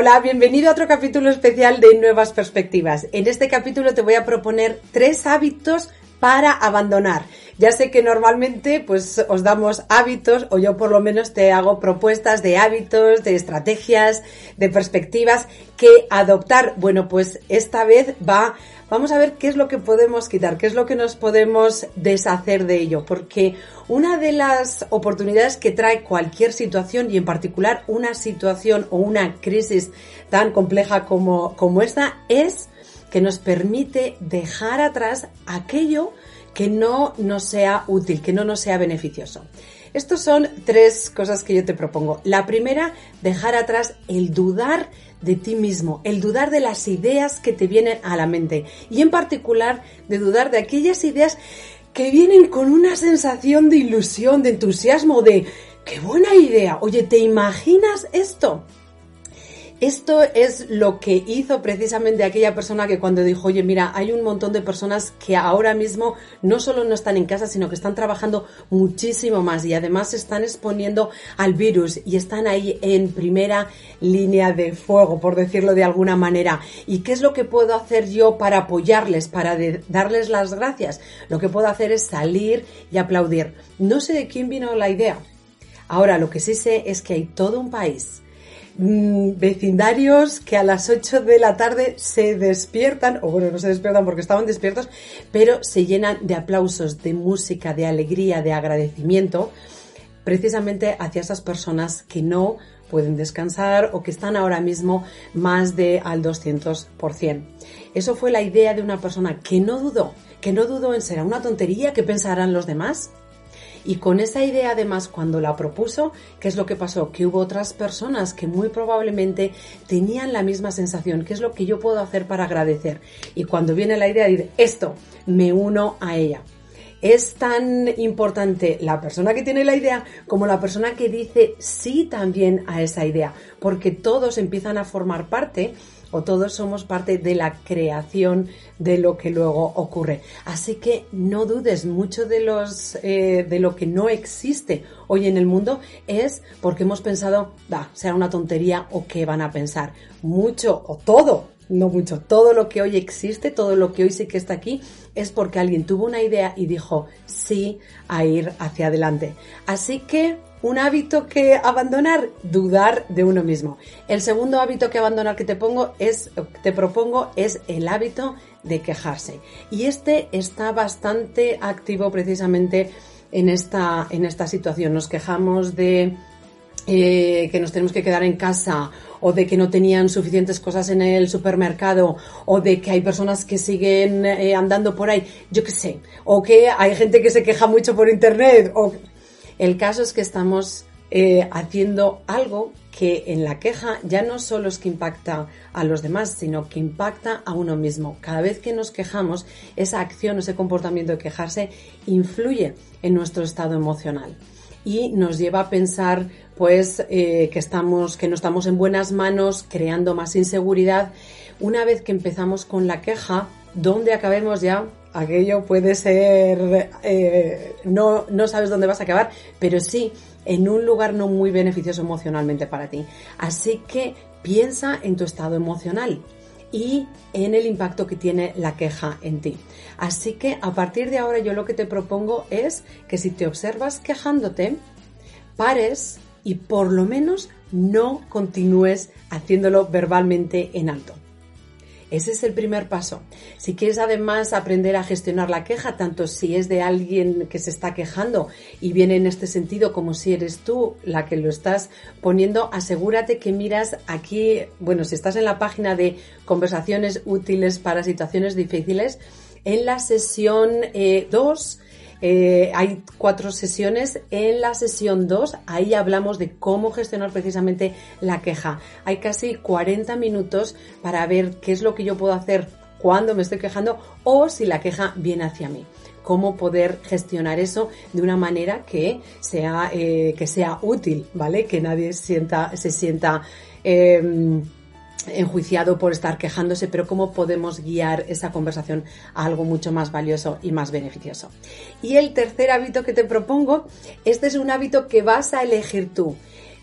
Hola, bienvenido a otro capítulo especial de Nuevas Perspectivas. En este capítulo te voy a proponer tres hábitos para abandonar. Ya sé que normalmente pues os damos hábitos o yo por lo menos te hago propuestas de hábitos, de estrategias, de perspectivas que adoptar. Bueno, pues esta vez va vamos a ver qué es lo que podemos quitar, qué es lo que nos podemos deshacer de ello, porque una de las oportunidades que trae cualquier situación y en particular una situación o una crisis tan compleja como, como esta es que nos permite dejar atrás aquello que no nos sea útil, que no nos sea beneficioso. Estos son tres cosas que yo te propongo. La primera, dejar atrás el dudar de ti mismo, el dudar de las ideas que te vienen a la mente y en particular de dudar de aquellas ideas que vienen con una sensación de ilusión, de entusiasmo, de qué buena idea. Oye, ¿te imaginas esto? Esto es lo que hizo precisamente aquella persona que cuando dijo, oye, mira, hay un montón de personas que ahora mismo no solo no están en casa, sino que están trabajando muchísimo más y además se están exponiendo al virus y están ahí en primera línea de fuego, por decirlo de alguna manera. ¿Y qué es lo que puedo hacer yo para apoyarles, para darles las gracias? Lo que puedo hacer es salir y aplaudir. No sé de quién vino la idea. Ahora, lo que sí sé es que hay todo un país Mm, vecindarios que a las 8 de la tarde se despiertan, o bueno, no se despiertan porque estaban despiertos, pero se llenan de aplausos, de música, de alegría, de agradecimiento, precisamente hacia esas personas que no pueden descansar o que están ahora mismo más de al 200%. Eso fue la idea de una persona que no dudó, que no dudó en ser una tontería que pensarán los demás, y con esa idea además cuando la propuso, ¿qué es lo que pasó? Que hubo otras personas que muy probablemente tenían la misma sensación, ¿qué es lo que yo puedo hacer para agradecer? Y cuando viene la idea de esto, me uno a ella. Es tan importante la persona que tiene la idea como la persona que dice sí también a esa idea, porque todos empiezan a formar parte o todos somos parte de la creación de lo que luego ocurre. Así que no dudes mucho de los eh, de lo que no existe hoy en el mundo es porque hemos pensado, va, será una tontería o qué van a pensar. Mucho o todo, no mucho, todo lo que hoy existe, todo lo que hoy sí que está aquí es porque alguien tuvo una idea y dijo sí a ir hacia adelante. Así que un hábito que abandonar, dudar de uno mismo. El segundo hábito que abandonar que te pongo es, te propongo es el hábito de quejarse. Y este está bastante activo precisamente en esta, situación. Nos quejamos de eh, que nos tenemos que quedar en casa o de que no tenían suficientes cosas en el supermercado o de que hay personas que siguen eh, andando por ahí, yo qué sé, o que hay gente que se queja mucho por internet o el caso es que estamos eh, haciendo algo que en la queja ya no solo es que impacta a los demás, sino que impacta a uno mismo. Cada vez que nos quejamos, esa acción, ese comportamiento de quejarse influye en nuestro estado emocional y nos lleva a pensar pues eh, que estamos que no estamos en buenas manos creando más inseguridad una vez que empezamos con la queja ¿dónde acabemos ya aquello puede ser, eh, no, no sabes dónde vas a acabar, pero sí en un lugar no muy beneficioso emocionalmente para ti. Así que piensa en tu estado emocional y en el impacto que tiene la queja en ti. Así que a partir de ahora yo lo que te propongo es que si te observas quejándote, pares y por lo menos no continúes haciéndolo verbalmente en alto. Ese es el primer paso. Si quieres además aprender a gestionar la queja, tanto si es de alguien que se está quejando y viene en este sentido como si eres tú la que lo estás poniendo, asegúrate que miras aquí, bueno, si estás en la página de conversaciones útiles para situaciones difíciles, en la sesión 2 eh, eh, hay cuatro sesiones. En la sesión 2, ahí hablamos de cómo gestionar precisamente la queja. Hay casi 40 minutos para ver qué es lo que yo puedo hacer cuando me estoy quejando o si la queja viene hacia mí cómo poder gestionar eso de una manera que sea eh, que sea útil, ¿vale? Que nadie sienta se sienta eh, enjuiciado por estar quejándose, pero cómo podemos guiar esa conversación a algo mucho más valioso y más beneficioso. Y el tercer hábito que te propongo, este es un hábito que vas a elegir tú.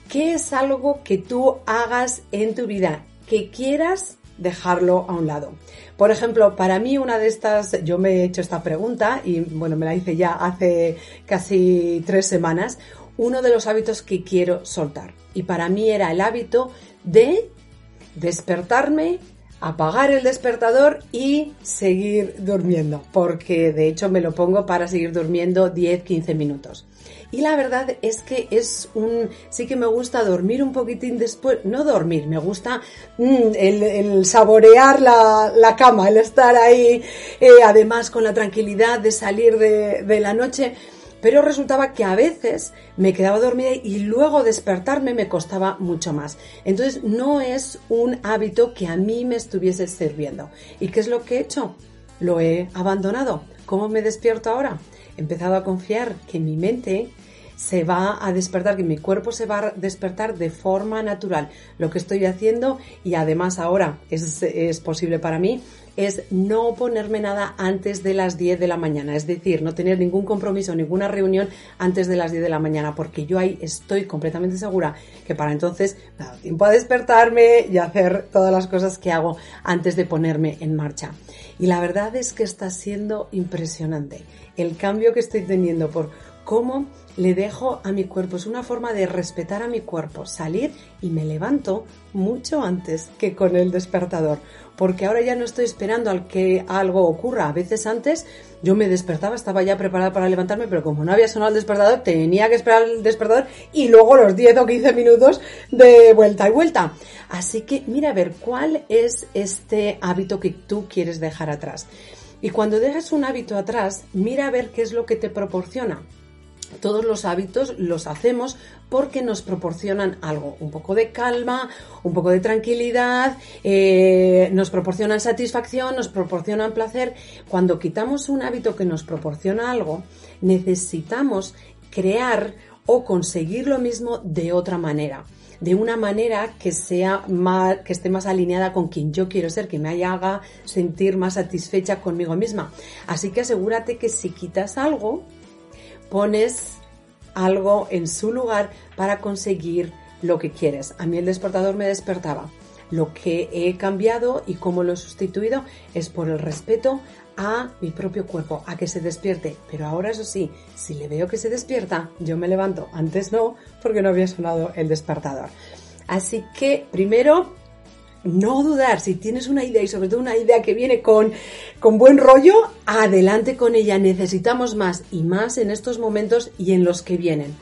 ¿Qué es algo que tú hagas en tu vida que quieras dejarlo a un lado. Por ejemplo, para mí una de estas, yo me he hecho esta pregunta y bueno, me la hice ya hace casi tres semanas, uno de los hábitos que quiero soltar. Y para mí era el hábito de despertarme, apagar el despertador y seguir durmiendo, porque de hecho me lo pongo para seguir durmiendo 10-15 minutos. Y la verdad es que es un, sí que me gusta dormir un poquitín después, no dormir, me gusta mm, el, saborear la, cama, el estar ahí, eh, además con la tranquilidad de salir de la noche pero resultaba que a veces me quedaba dormida y luego despertarme me costaba mucho más. Entonces no es un hábito que a mí me estuviese sirviendo. ¿Y qué es lo que he hecho? Lo he abandonado. ¿Cómo me despierto ahora? He empezado a confiar que mi mente se va a despertar, que mi cuerpo se va a despertar de forma natural. Lo que estoy haciendo, y además ahora es, es posible para mí, es no ponerme nada antes de las 10 de la mañana, es decir, no tener ningún compromiso, ninguna reunión antes de las 10 de la mañana, porque yo ahí estoy completamente segura que para entonces me da tiempo a despertarme y hacer todas las cosas que hago antes de ponerme en marcha. Y la verdad es que está siendo impresionante el cambio que estoy teniendo por cómo le dejo a mi cuerpo. Es una forma de respetar a mi cuerpo, salir y me levanto mucho antes que con el despertador. Porque ahora ya no estoy esperando al que algo ocurra. A veces antes yo me despertaba, estaba ya preparada para levantarme, pero como no había sonado el despertador, tenía que esperar el despertador y luego los 10 o 15 minutos de vuelta y vuelta. Así que mira a ver cuál es este hábito que tú quieres dejar atrás. Y cuando dejes un hábito atrás, mira a ver qué es lo que te proporciona todos los hábitos los hacemos porque nos proporcionan algo, un poco de calma, un poco de tranquilidad, eh, nos proporcionan satisfacción, nos proporcionan placer. Cuando quitamos un hábito que nos proporciona algo, necesitamos crear o conseguir lo mismo de otra manera de una manera que sea más, que esté más alineada con quien yo quiero ser, que me haga sentir más satisfecha conmigo misma. Así que asegúrate que si quitas algo, pones algo en su lugar para conseguir lo que quieres. A mí el despertador me despertaba. Lo que he cambiado y cómo lo he sustituido es por el respeto a mi propio cuerpo, a que se despierte. Pero ahora eso sí, si le veo que se despierta, yo me levanto. Antes no, porque no había sonado el despertador. Así que primero no dudar, si tienes una idea y sobre todo una idea que viene con, con buen rollo, adelante con ella. Necesitamos más y más en estos momentos y en los que vienen.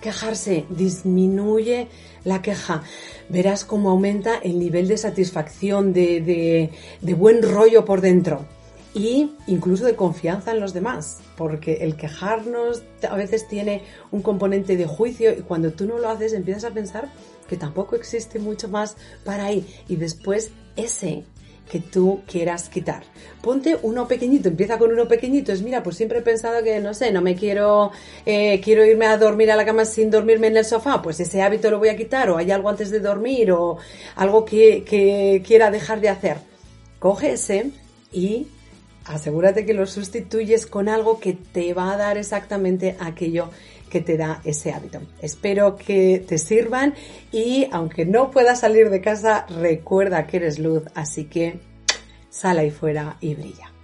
Quejarse disminuye la queja. Verás cómo aumenta el nivel de satisfacción, de, de, de buen rollo por dentro y incluso de confianza en los demás, porque el quejarnos a veces tiene un componente de juicio y cuando tú no lo haces empiezas a pensar que tampoco existe mucho más para ahí y después ese que tú quieras quitar. Ponte uno pequeñito, empieza con uno pequeñito. Es mira, pues siempre he pensado que, no sé, no me quiero, eh, quiero irme a dormir a la cama sin dormirme en el sofá. Pues ese hábito lo voy a quitar, o hay algo antes de dormir, o algo que, que quiera dejar de hacer. Coge ese y asegúrate que lo sustituyes con algo que te va a dar exactamente aquello que te da ese hábito. Espero que te sirvan y aunque no puedas salir de casa, recuerda que eres luz, así que sal ahí fuera y brilla.